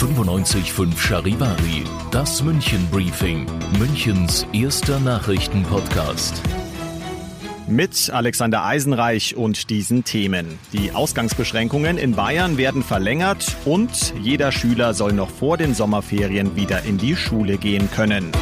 95.5 Charivari, das München Briefing, Münchens erster Nachrichtenpodcast. Mit Alexander Eisenreich und diesen Themen. Die Ausgangsbeschränkungen in Bayern werden verlängert und jeder Schüler soll noch vor den Sommerferien wieder in die Schule gehen können.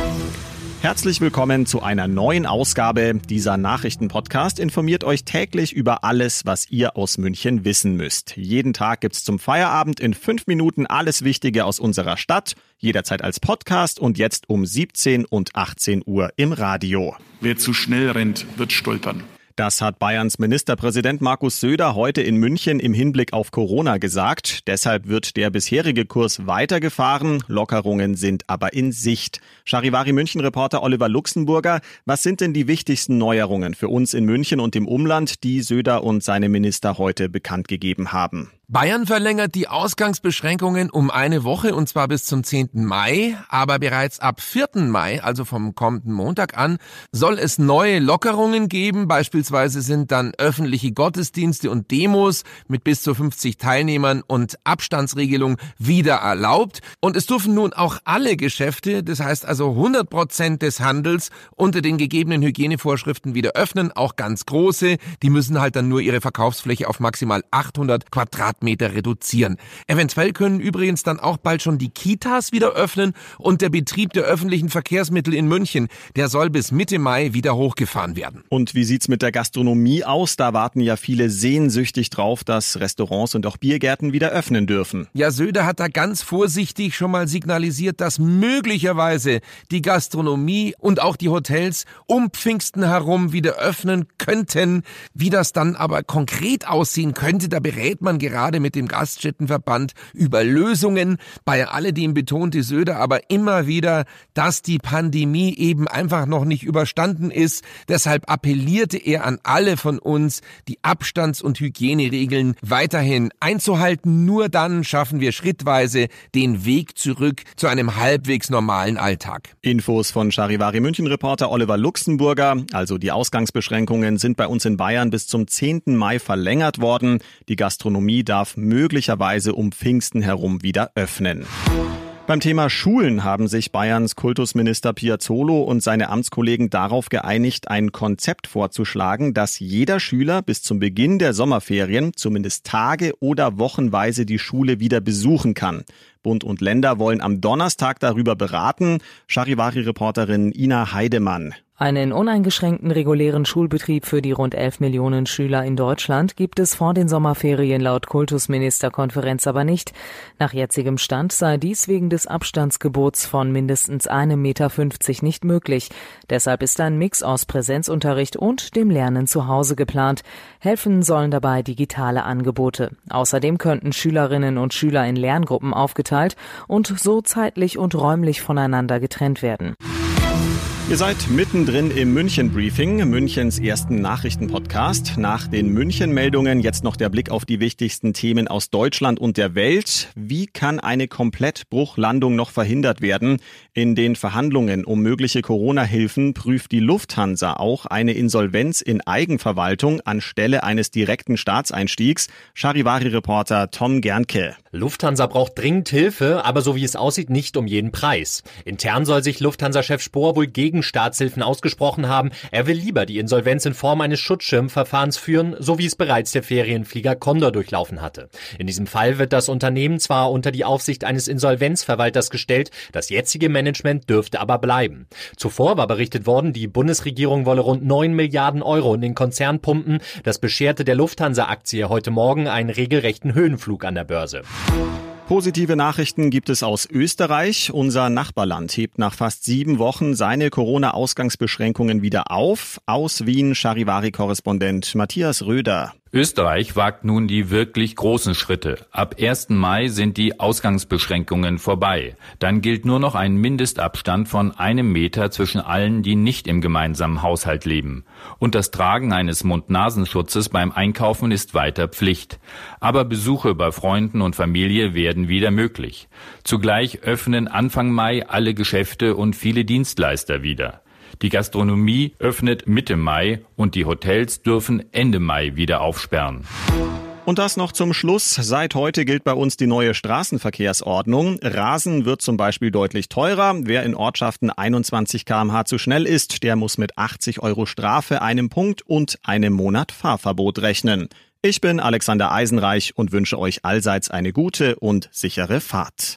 Herzlich willkommen zu einer neuen Ausgabe. Dieser Nachrichtenpodcast informiert euch täglich über alles, was ihr aus München wissen müsst. Jeden Tag gibt's zum Feierabend in fünf Minuten alles Wichtige aus unserer Stadt, jederzeit als Podcast und jetzt um 17 und 18 Uhr im Radio. Wer zu schnell rennt, wird stolpern. Das hat Bayerns Ministerpräsident Markus Söder heute in München im Hinblick auf Corona gesagt. Deshalb wird der bisherige Kurs weitergefahren. Lockerungen sind aber in Sicht. Charivari München-Reporter Oliver Luxemburger, was sind denn die wichtigsten Neuerungen für uns in München und im Umland, die Söder und seine Minister heute bekannt gegeben haben? Bayern verlängert die Ausgangsbeschränkungen um eine Woche und zwar bis zum 10. Mai, aber bereits ab 4. Mai, also vom kommenden Montag an, soll es neue Lockerungen geben. Beispielsweise sind dann öffentliche Gottesdienste und Demos mit bis zu 50 Teilnehmern und Abstandsregelung wieder erlaubt. Und es dürfen nun auch alle Geschäfte, das heißt also 100 Prozent des Handels unter den gegebenen Hygienevorschriften wieder öffnen, auch ganz große. Die müssen halt dann nur ihre Verkaufsfläche auf maximal 800 Quadratmeter Quadratmeter reduzieren. Eventuell können übrigens dann auch bald schon die Kitas wieder öffnen und der Betrieb der öffentlichen Verkehrsmittel in München, der soll bis Mitte Mai wieder hochgefahren werden. Und wie sieht's mit der Gastronomie aus? Da warten ja viele sehnsüchtig drauf, dass Restaurants und auch Biergärten wieder öffnen dürfen. Ja, Söder hat da ganz vorsichtig schon mal signalisiert, dass möglicherweise die Gastronomie und auch die Hotels um Pfingsten herum wieder öffnen könnten. Wie das dann aber konkret aussehen könnte, da berät man gerade gerade mit dem Gaststättenverband über Lösungen. Bei alledem betonte Söder aber immer wieder, dass die Pandemie eben einfach noch nicht überstanden ist. Deshalb appellierte er an alle von uns, die Abstands- und Hygieneregeln weiterhin einzuhalten. Nur dann schaffen wir schrittweise den Weg zurück zu einem halbwegs normalen Alltag. Infos von Charivari München Reporter Oliver Luxemburger. Also die Ausgangsbeschränkungen sind bei uns in Bayern bis zum 10. Mai verlängert worden. Die Gastronomie darf darf möglicherweise um Pfingsten herum wieder öffnen. Beim Thema Schulen haben sich Bayerns Kultusminister Piazzolo und seine Amtskollegen darauf geeinigt, ein Konzept vorzuschlagen, dass jeder Schüler bis zum Beginn der Sommerferien zumindest Tage oder wochenweise die Schule wieder besuchen kann. Bund und Länder wollen am Donnerstag darüber beraten. Charivari-Reporterin Ina Heidemann. Einen uneingeschränkten regulären Schulbetrieb für die rund 11 Millionen Schüler in Deutschland gibt es vor den Sommerferien laut Kultusministerkonferenz aber nicht. Nach jetzigem Stand sei dies wegen des Abstandsgebots von mindestens einem Meter 50 nicht möglich. Deshalb ist ein Mix aus Präsenzunterricht und dem Lernen zu Hause geplant. Helfen sollen dabei digitale Angebote. Außerdem könnten Schülerinnen und Schüler in Lerngruppen aufgeteilt und so zeitlich und räumlich voneinander getrennt werden. Ihr seid mittendrin im München Briefing, Münchens ersten Nachrichtenpodcast. Nach den München Meldungen jetzt noch der Blick auf die wichtigsten Themen aus Deutschland und der Welt. Wie kann eine Komplettbruchlandung noch verhindert werden? In den Verhandlungen um mögliche Corona-Hilfen prüft die Lufthansa auch eine Insolvenz in Eigenverwaltung anstelle eines direkten Staatseinstiegs. Charivari-Reporter Tom Gernke. Lufthansa braucht dringend Hilfe, aber so wie es aussieht, nicht um jeden Preis. Intern soll sich Lufthansa-Chef Spohr wohl gegen gegen Staatshilfen ausgesprochen haben. Er will lieber die Insolvenz in Form eines Schutzschirmverfahrens führen, so wie es bereits der Ferienflieger Condor durchlaufen hatte. In diesem Fall wird das Unternehmen zwar unter die Aufsicht eines Insolvenzverwalters gestellt, das jetzige Management dürfte aber bleiben. Zuvor war berichtet worden, die Bundesregierung wolle rund 9 Milliarden Euro in den Konzern pumpen. Das bescherte der Lufthansa-Aktie heute Morgen einen regelrechten Höhenflug an der Börse. Positive Nachrichten gibt es aus Österreich. Unser Nachbarland hebt nach fast sieben Wochen seine Corona-Ausgangsbeschränkungen wieder auf. Aus Wien Charivari-Korrespondent Matthias Röder. Österreich wagt nun die wirklich großen Schritte. Ab 1. Mai sind die Ausgangsbeschränkungen vorbei. Dann gilt nur noch ein Mindestabstand von einem Meter zwischen allen, die nicht im gemeinsamen Haushalt leben. Und das Tragen eines Mund-Nasenschutzes beim Einkaufen ist weiter Pflicht. Aber Besuche bei Freunden und Familie werden wieder möglich. Zugleich öffnen Anfang Mai alle Geschäfte und viele Dienstleister wieder. Die Gastronomie öffnet Mitte Mai und die Hotels dürfen Ende Mai wieder aufsperren. Und das noch zum Schluss. Seit heute gilt bei uns die neue Straßenverkehrsordnung. Rasen wird zum Beispiel deutlich teurer. Wer in Ortschaften 21 kmh zu schnell ist, der muss mit 80 Euro Strafe, einem Punkt und einem Monat Fahrverbot rechnen. Ich bin Alexander Eisenreich und wünsche euch allseits eine gute und sichere Fahrt.